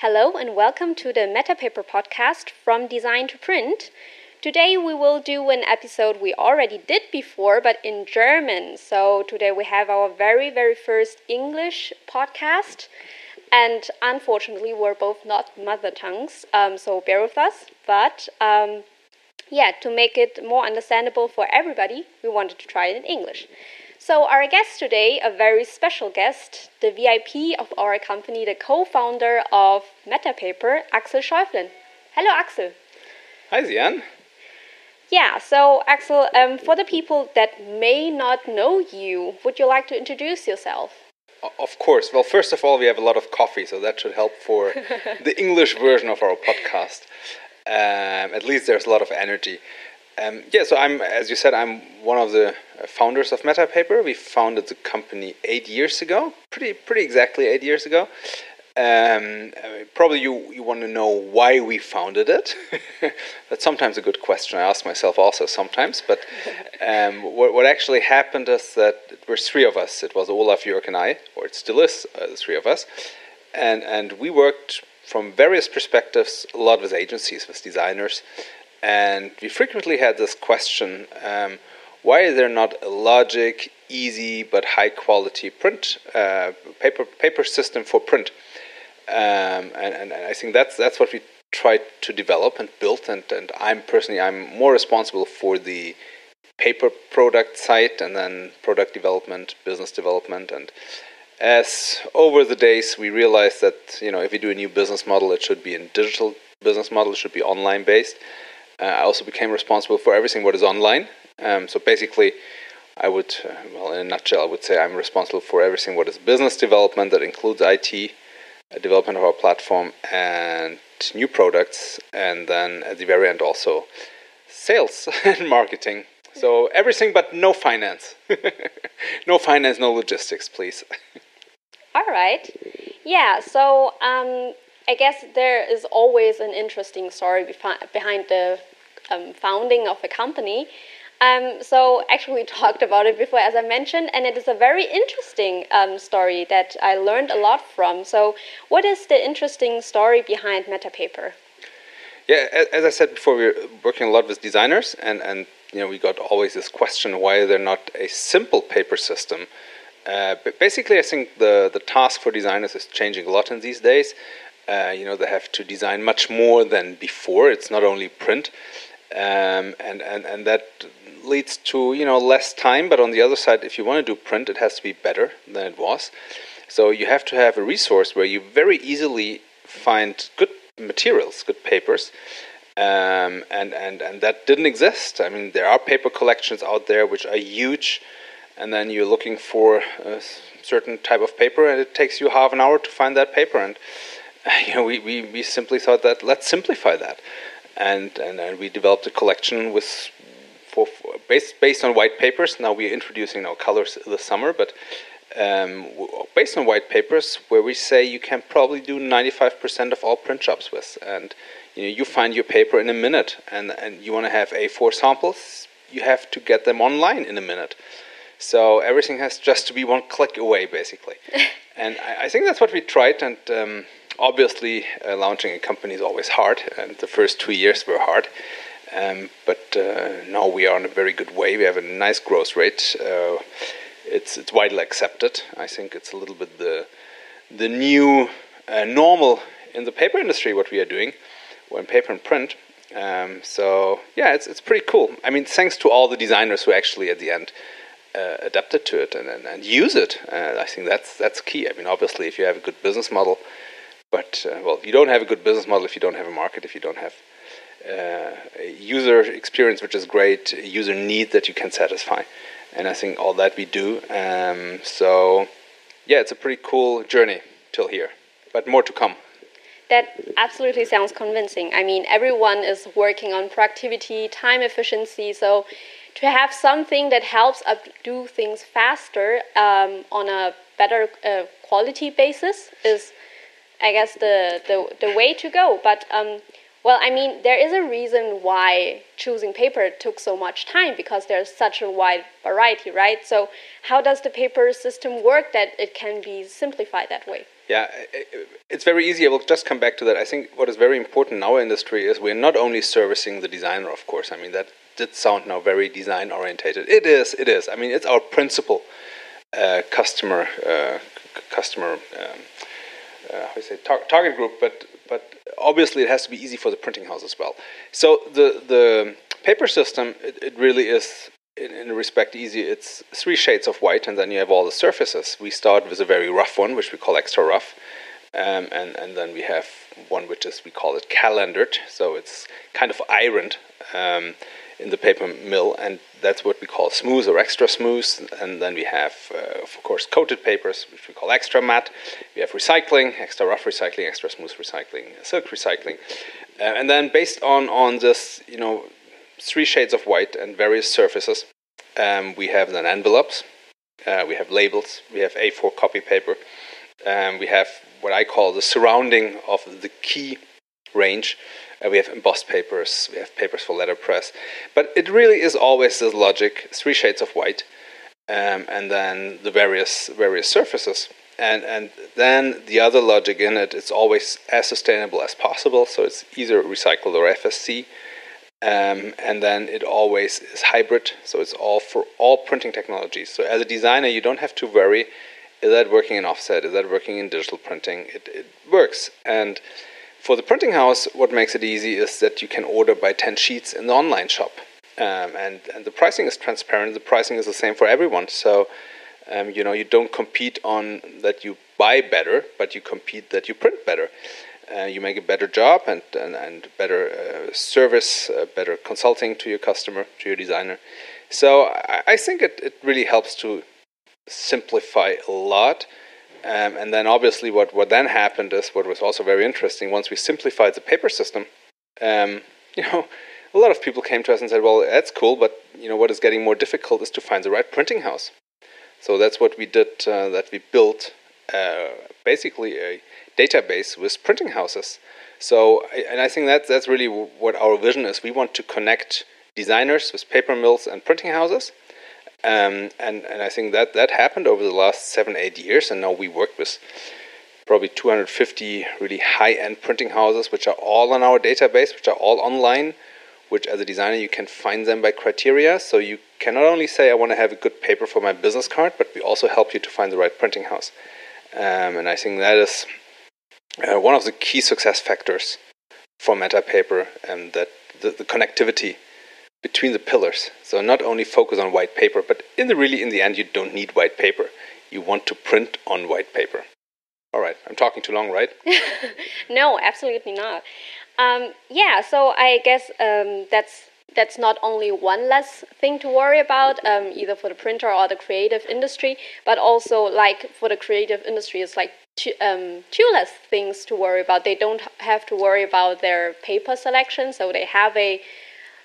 Hello and welcome to the MetaPaper podcast from design to print. Today we will do an episode we already did before, but in German. So today we have our very, very first English podcast. And unfortunately, we're both not mother tongues, um, so bear with us. But um, yeah, to make it more understandable for everybody, we wanted to try it in English. So, our guest today, a very special guest, the VIP of our company, the co founder of MetaPaper, Axel Schäuflen. Hello, Axel. Hi, Zian. Yeah, so Axel, um, for the people that may not know you, would you like to introduce yourself? Of course. Well, first of all, we have a lot of coffee, so that should help for the English version of our podcast. Um, at least there's a lot of energy. Um, yeah, so I'm, as you said, I'm one of the uh, founders of MetaPaper. We founded the company eight years ago, pretty pretty exactly eight years ago. Um, probably you, you want to know why we founded it. That's sometimes a good question. I ask myself also sometimes. But um, what, what actually happened is that there were three of us. It was Olaf, Jörg, and I, or it still is uh, the three of us. And, and we worked from various perspectives, a lot with agencies, with designers, and we frequently had this question um, why is there not a logic, easy, but high quality print uh, paper, paper system for print? Um, and, and, I think that's, that's what we tried to develop and build. And, and I'm personally, I'm more responsible for the paper product side and then product development, business development. And as over the days, we realized that, you know, if we do a new business model, it should be a digital business model, it should be online based. Uh, I also became responsible for everything what is online. Um, so basically, I would, uh, well, in a nutshell, I would say I'm responsible for everything what is business development that includes IT, uh, development of our platform, and new products, and then at the very end also sales and marketing. So everything but no finance. no finance, no logistics, please. All right. Yeah, so um, I guess there is always an interesting story behind the um, founding of a company. Um, so actually, we talked about it before, as I mentioned, and it is a very interesting um, story that I learned a lot from. So, what is the interesting story behind MetaPaper? Yeah, as I said before, we're working a lot with designers, and and you know we got always this question: why they're not a simple paper system? Uh, but basically, I think the the task for designers is changing a lot in these days. Uh, you know, they have to design much more than before. It's not only print, um, and and and that leads to you know less time. But on the other side, if you want to do print, it has to be better than it was. So you have to have a resource where you very easily find good materials, good papers. Um, and, and, and that didn't exist. I mean, there are paper collections out there which are huge, and then you're looking for a certain type of paper, and it takes you half an hour to find that paper. And you know, we, we, we simply thought that let's simplify that, and and, and we developed a collection with for, for based based on white papers. Now we're introducing now colors this summer, but um, based on white papers, where we say you can probably do 95% of all print jobs with, and you know you find your paper in a minute, and and you want to have A4 samples, you have to get them online in a minute. So everything has just to be one click away, basically. and I, I, think that's what we tried, and um, obviously, uh, launching a company is always hard, and the first two years were hard. Um, but uh, now we are on a very good way. We have a nice growth rate. Uh, it's it's widely accepted. I think it's a little bit the the new uh, normal in the paper industry. What we are doing, when paper and print. Um, so yeah, it's it's pretty cool. I mean, thanks to all the designers who actually at the end uh, adapted to it and, and, and use it. Uh, I think that's that's key. I mean, obviously, if you have a good business model, but uh, well, you don't have a good business model if you don't have a market, if you don't have uh, a user experience which is great, user need that you can satisfy, and I think all that we do. Um, so yeah, it's a pretty cool journey till here, but more to come. That absolutely sounds convincing. I mean, everyone is working on productivity, time efficiency, so to have something that helps do things faster um, on a better uh, quality basis is I guess the the, the way to go. But um, well, I mean, there is a reason why choosing paper took so much time because there's such a wide variety, right? So, how does the paper system work that it can be simplified that way? Yeah, it's very easy. I will just come back to that. I think what is very important in our industry is we're not only servicing the designer, of course. I mean, that did sound now very design orientated. It is, it is. I mean, it's our principal uh, customer, uh, customer, um, uh, how you say, tar target group, but, but obviously it has to be easy for the printing house as well. So the, the paper system, it, it really is in, in respect easy. It's three shades of white, and then you have all the surfaces. We start with a very rough one, which we call extra rough, um, and and then we have one which is we call it calendered, so it's kind of ironed um, in the paper mill, and that's what we call smooth or extra smooth. And then we have, uh, of course, coated papers, which we call extra matte. We have recycling, extra rough recycling, extra smooth recycling, silk recycling, uh, and then based on on this, you know three shades of white and various surfaces. Um, we have then envelopes, uh, we have labels, we have A4 copy paper, um, we have what I call the surrounding of the key range. Uh, we have embossed papers, we have papers for letterpress. But it really is always this logic three shades of white, um, and then the various, various surfaces. And, and then the other logic in it, it is always as sustainable as possible, so it's either recycled or FSC. Um, and then it always is hybrid, so it's all for all printing technologies. So as a designer, you don't have to worry: is that working in offset? Is that working in digital printing? It, it works. And for the printing house, what makes it easy is that you can order by ten sheets in the online shop, um, and and the pricing is transparent. The pricing is the same for everyone. So um, you know you don't compete on that you buy better, but you compete that you print better uh, you make a better job and and, and better uh, service, uh, better consulting to your customer, to your designer. So I, I, think it, it really helps to simplify a lot. Um, and then obviously what, what then happened is what was also very interesting. Once we simplified the paper system, um, you know, a lot of people came to us and said, "Well, that's cool, but you know what is getting more difficult is to find the right printing house." So that's what we did. Uh, that we built uh, basically a database with printing houses. So, and I think that that's really what our vision is. We want to connect designers with paper mills and printing houses. Um, and, and I think that that happened over the last seven, eight years. And now we work with probably 250 really high end printing houses, which are all on our database, which are all online, which as a designer you can find them by criteria. So you can not only say, I want to have a good paper for my business card, but we also help you to find the right printing house. Um, and I think that is uh, one of the key success factors for Meta Paper, and that the, the, connectivity between the pillars. So not only focus on white paper, but in the really in the end you don't need white paper. You want to print on white paper. All right, I'm talking too long, right? no, absolutely not. Um, yeah, so I guess um, that's that's not only one less thing to worry about, um, either for the printer or the creative industry, but also like for the creative industry, it's like two, um, two less things to worry about. They don't have to worry about their paper selection, so they have a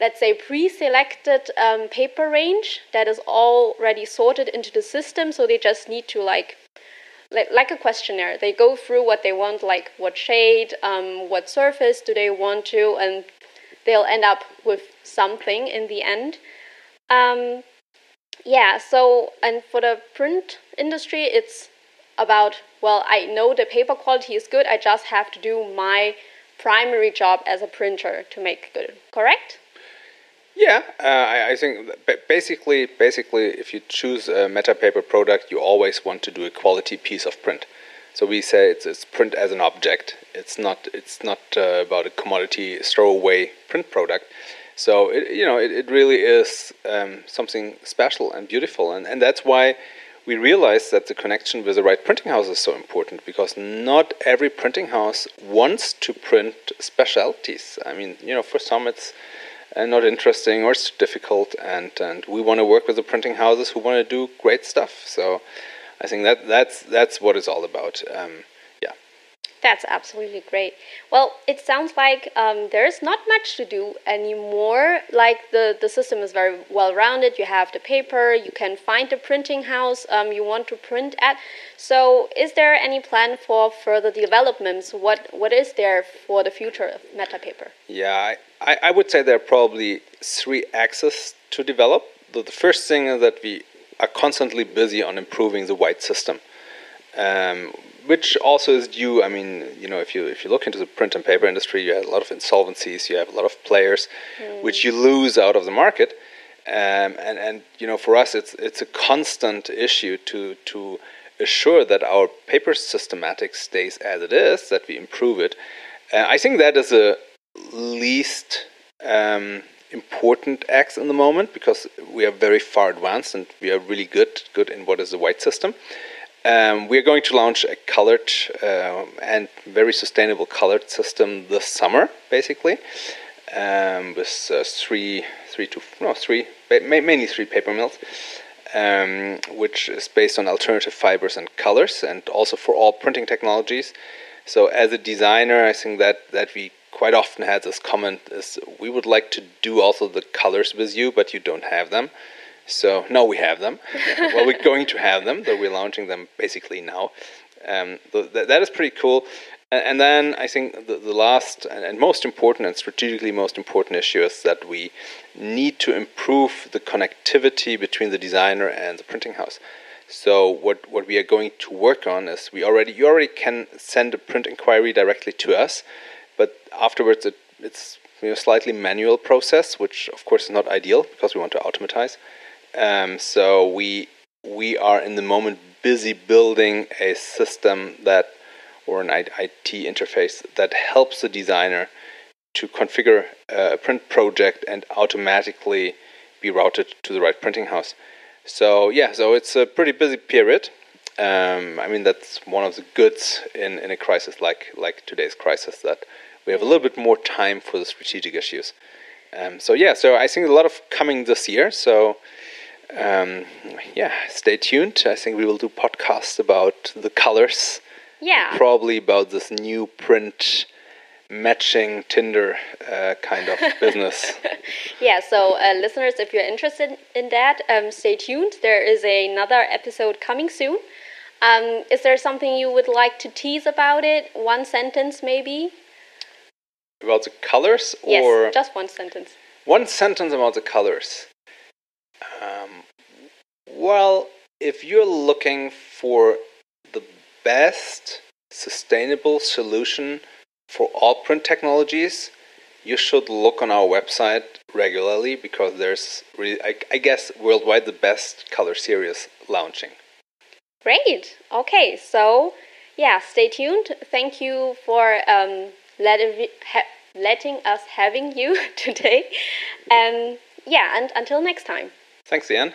let's say pre-selected um, paper range that is already sorted into the system. So they just need to like like, a questionnaire. They go through what they want, like what shade, um, what surface do they want to, and they'll end up with something in the end. Um, yeah, so, and for the print industry, it's about, well, I know the paper quality is good, I just have to do my primary job as a printer to make good, correct? Yeah, uh, I, I, think basically, basically, if you choose a MetaPaper product, you always want to do a quality piece of print. So we say it's, it's print as an object. It's not it's not uh, about a commodity throwaway print product. So it, you know it, it really is um, something special and beautiful, and, and that's why we realize that the connection with the right printing house is so important because not every printing house wants to print specialties. I mean, you know, for some it's uh, not interesting or it's difficult, and, and we want to work with the printing houses who want to do great stuff. So I think that that's that's what it's all about. Um. That's absolutely great. Well, it sounds like um, there's not much to do anymore. Like the, the system is very well rounded. You have the paper, you can find the printing house um, you want to print at. So, is there any plan for further developments? What What is there for the future of MetaPaper? Yeah, I, I would say there are probably three axes to develop. The, the first thing is that we are constantly busy on improving the white system. Um, which also is due. I mean, you know, if you if you look into the print and paper industry, you have a lot of insolvencies, you have a lot of players, mm. which you lose out of the market, um, and and you know, for us, it's it's a constant issue to to assure that our paper systematic stays as it is, that we improve it. Uh, I think that is the least um, important X in the moment because we are very far advanced and we are really good good in what is the white system. Um, we are going to launch a colored uh, and very sustainable colored system this summer, basically, um, with uh, three, three to no three, mainly three paper mills, um, which is based on alternative fibers and colors, and also for all printing technologies. So, as a designer, I think that that we quite often had this comment is we would like to do also the colors with you, but you don't have them. So now we have them. well, we're going to have them, though we're launching them basically now. Um, th- that is pretty cool. And, then I think the, the last and, and, most important and strategically most important issue is that we need to improve the connectivity between the designer and the printing house. So what, what we are going to work on is we already you already can send a print inquiry directly to us, but afterwards it, it's you know, slightly manual process, which of course is not ideal because we want to automatize. Um, so we we are in the moment busy building a system that or an IT interface that helps the designer to configure a print project and automatically be routed to the right printing house. So yeah, so it's a pretty busy period. Um, I mean that's one of the goods in, in a crisis like like today's crisis that we have a little bit more time for the strategic issues. Um, so yeah, so I think a lot of coming this year. So um, yeah, stay tuned. I think we will do podcasts about the colors. Yeah. Probably about this new print matching Tinder uh, kind of business. yeah, so uh, listeners, if you're interested in that, um, stay tuned. There is another episode coming soon. Um, is there something you would like to tease about it? One sentence, maybe? About the colors, or yes, just one sentence. One sentence about the colors. Um, well, if you're looking for the best sustainable solution for all print technologies, you should look on our website regularly because there's really, I, I guess, worldwide the best color series launching. Great. Okay, so yeah, stay tuned. Thank you for um, letting letting us having you today. Um, yeah, and until next time. Thanks, Ian.